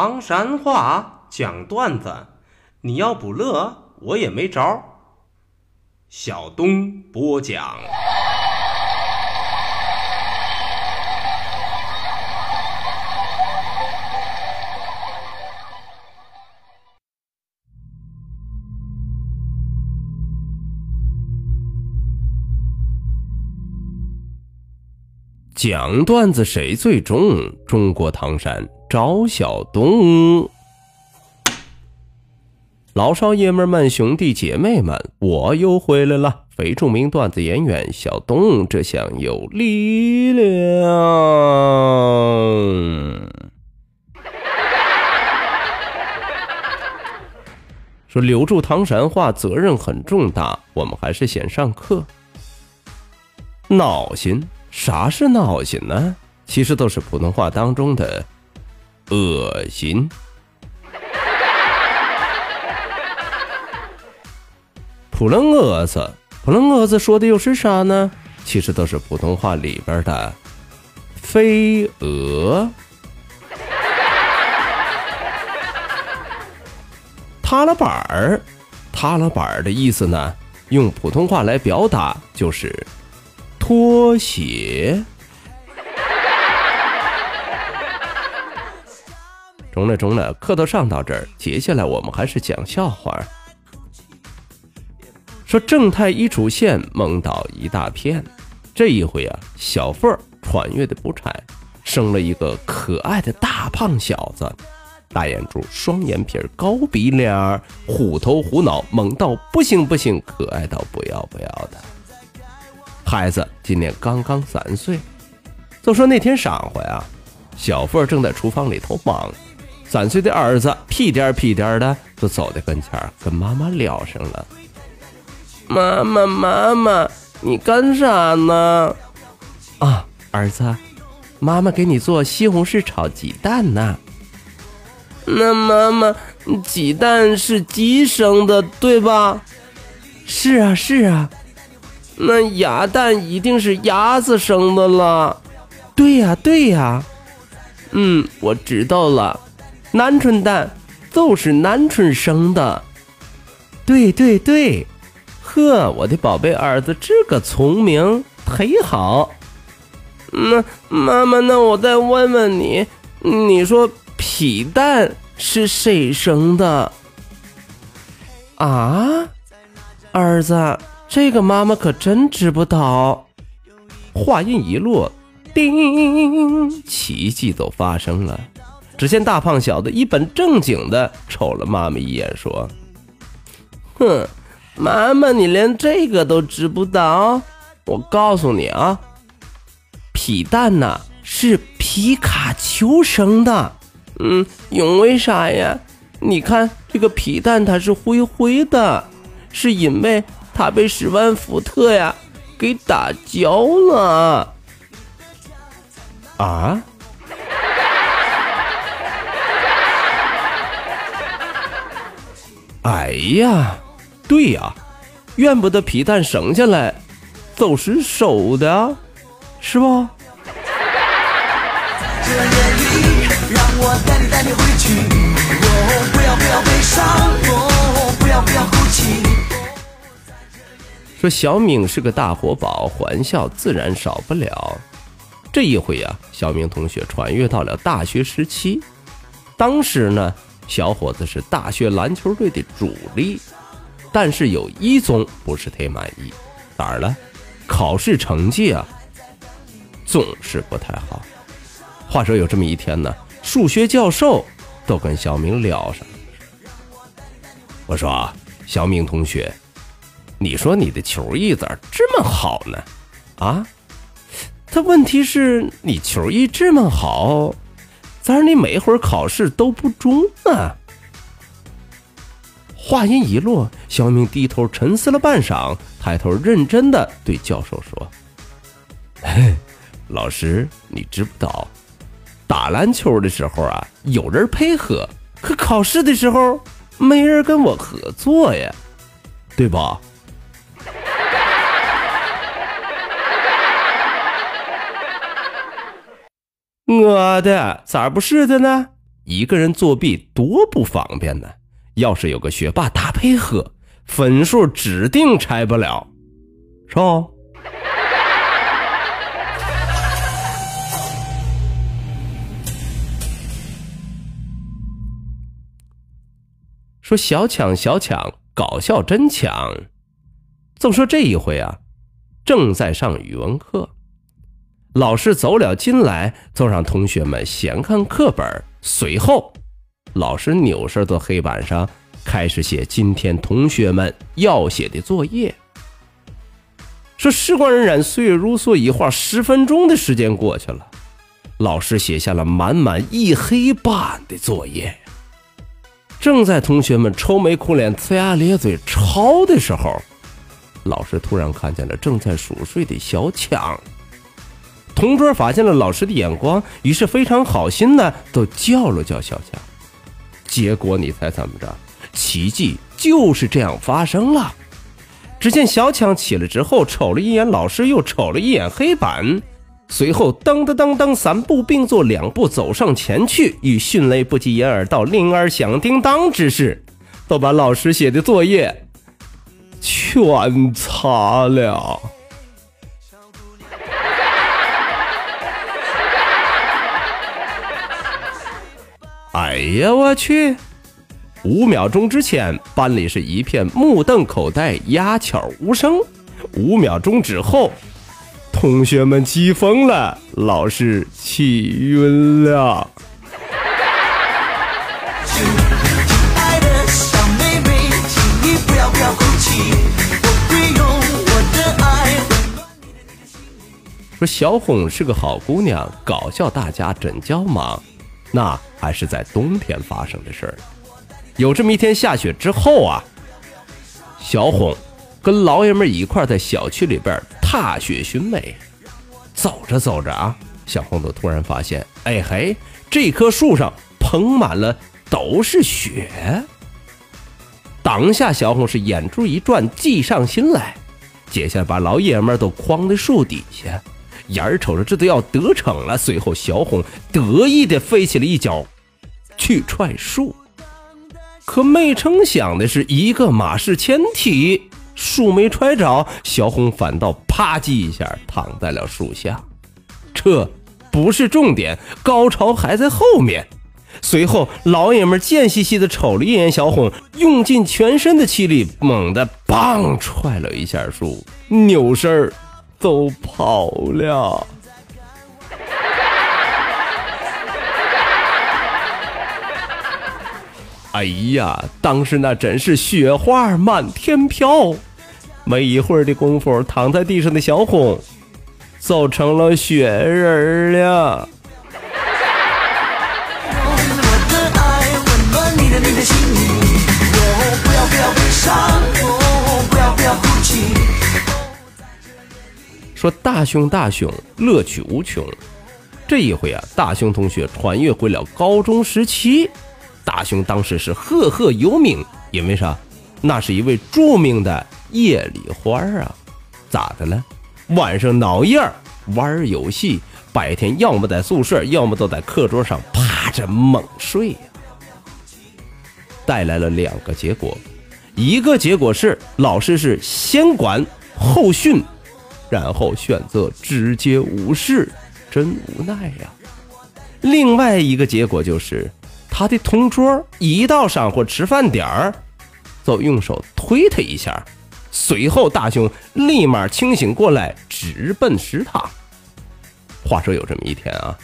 唐山话讲段子，你要不乐，我也没招。小东播讲。讲段子谁最重？中国唐山赵小东，老少爷们们、兄弟姐妹们，我又回来了！非著名段子演员小东，这厢有力量。说留住唐山话责任很重大，我们还是先上课。闹心。啥是闹心呢？其实都是普通话当中的恶心。扑棱蛾子，扑棱蛾子说的又是啥呢？其实都是普通话里边的飞蛾。塌了板儿，塌了板儿的意思呢？用普通话来表达就是。拖鞋，中了中了，课都上到这儿，接下来我们还是讲笑话。说正太一出现，梦到一大片。这一回啊，小凤儿穿越的不差，生了一个可爱的大胖小子，大眼珠，双眼皮，高鼻梁，虎头虎脑，萌到不行不行，可爱到不要不要的。孩子今年刚刚三岁，就说那天晌午啊，小凤儿正在厨房里头忙，三岁的儿子屁颠屁颠的就走到跟前跟妈妈聊上了：“妈妈妈妈，你干啥呢？”啊，儿子，妈妈给你做西红柿炒鸡蛋呢。那妈妈，鸡蛋是鸡生的对吧？是啊是啊。那鸭蛋一定是鸭子生的了，对呀对呀，嗯，我知道了，鹌鹑蛋就是鹌鹑生的，对对对，呵，我的宝贝儿子这个聪明忒好。那妈妈，那我再问问你，你说皮蛋是谁生的？啊，儿子。这个妈妈可真知不道。话音一落，叮，奇迹都发生了。只见大胖小子一本正经的瞅了妈妈一眼，说：“哼，妈妈，你连这个都知不道？我告诉你啊，皮蛋呐是皮卡丘生的。嗯，因为啥呀？你看这个皮蛋它是灰灰的，是因为。”它被史万福特呀给打焦了啊！哎呀，对呀，怨不得皮蛋生下来都是熟的，是不？说小敏是个大活宝，欢笑自然少不了。这一回呀，小明同学穿越到了大学时期。当时呢，小伙子是大学篮球队的主力，但是有一宗不是忒满意，哪儿了？考试成绩啊，总是不太好。话说有这么一天呢，数学教授都跟小明聊上了。我说，小明同学。你说你的球艺咋这么好呢？啊，他问题是你球艺这么好，咋你每回考试都不中啊？话音一落，小明低头沉思了半晌，抬头认真的对教授说：“嘿，老师，你知不道，打篮球的时候啊，有人配合，可考试的时候没人跟我合作呀，对吧？”我的咋不是的呢？一个人作弊多不方便呢。要是有个学霸大配合，分数指定拆不了，是吧？说小强小强，搞笑真强。就说这一回啊，正在上语文课，老师走了进来，就让同学们先看课本。随后，老师扭身到黑板上，开始写今天同学们要写的作业。说时光荏苒，岁月如梭，一晃十分钟的时间过去了，老师写下了满满一黑板的作业。正在同学们愁眉苦脸、呲牙咧嘴抄的时候，老师突然看见了正在熟睡的小强。同桌发现了老师的眼光，于是非常好心的都叫了叫小强。结果你猜怎么着？奇迹就是这样发生了。只见小强起来之后，瞅了一眼老师，又瞅了一眼黑板。随后，噔噔噔噔，三步并作两步走上前去，以迅雷不及掩耳盗铃儿响叮当之势，都把老师写的作业全擦了。哎呀，我去！五秒钟之前，班里是一片目瞪口呆、鸦雀无声；五秒钟之后，同学们气疯了，老师气晕了。说小红是个好姑娘，搞笑大家真叫忙。那还是在冬天发生的事儿。有这么一天下雪之后啊，小红。跟老爷们一块在小区里边踏雪寻美，走着走着啊，小红都突然发现，哎嘿，这棵树上捧满了都是雪。当下小红是眼珠一转，计上心来，接下来把老爷们都框在树底下，眼瞅着这都要得逞了。随后小红得意的飞起了一脚，去踹树，可没成想的是一个马式前蹄。树没踹着，小红反倒啪叽一下躺在了树下。这不是重点，高潮还在后面。随后，老爷们贱兮兮的瞅了一眼小红，用尽全身的气力，猛地棒踹了一下树，扭身儿都跑了。哎呀，当时那真是雪花满天飘。没一会儿的功夫，躺在地上的小红，就成了雪人了。大熊大熊，乐趣无穷。这一回啊，大熊同学穿越回了高中时期。大熊当时是赫赫有名，因为啥？那是一位著名的。夜里花啊，咋的了？晚上熬夜玩游戏，白天要么在宿舍，要么都在课桌上趴着猛睡呀。带来了两个结果，一个结果是老师是先管后训，然后选择直接无视，真无奈呀。另外一个结果就是他的同桌一到上课吃饭点儿，就用手推他一下。随后，大雄立马清醒过来，直奔食堂。话说有这么一天啊，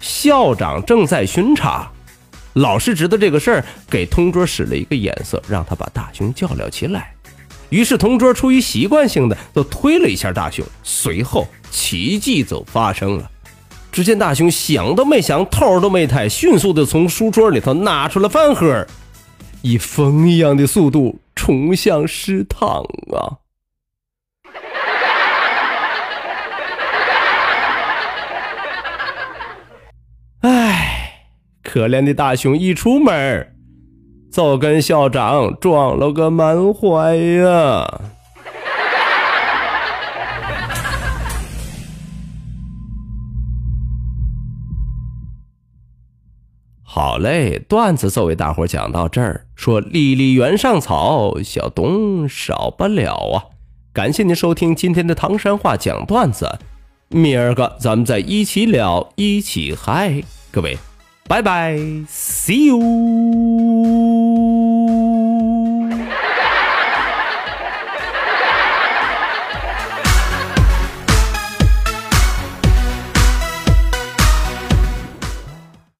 校长正在巡查，老师知道这个事儿，给同桌使了一个眼色，让他把大雄叫了起来。于是，同桌出于习惯性的都推了一下大雄。随后，奇迹就发生了。只见大雄想都没想，头都没抬，迅速的从书桌里头拿出了饭盒，以风一样的速度。冲向食堂啊！哎，可怜的大熊一出门，就跟校长撞了个满怀呀！好嘞，段子就为大伙讲到这儿。说离离原上草，小东少不了啊！感谢您收听今天的唐山话讲段子，明儿个咱们再一起聊，一起嗨，各位，拜拜，see you。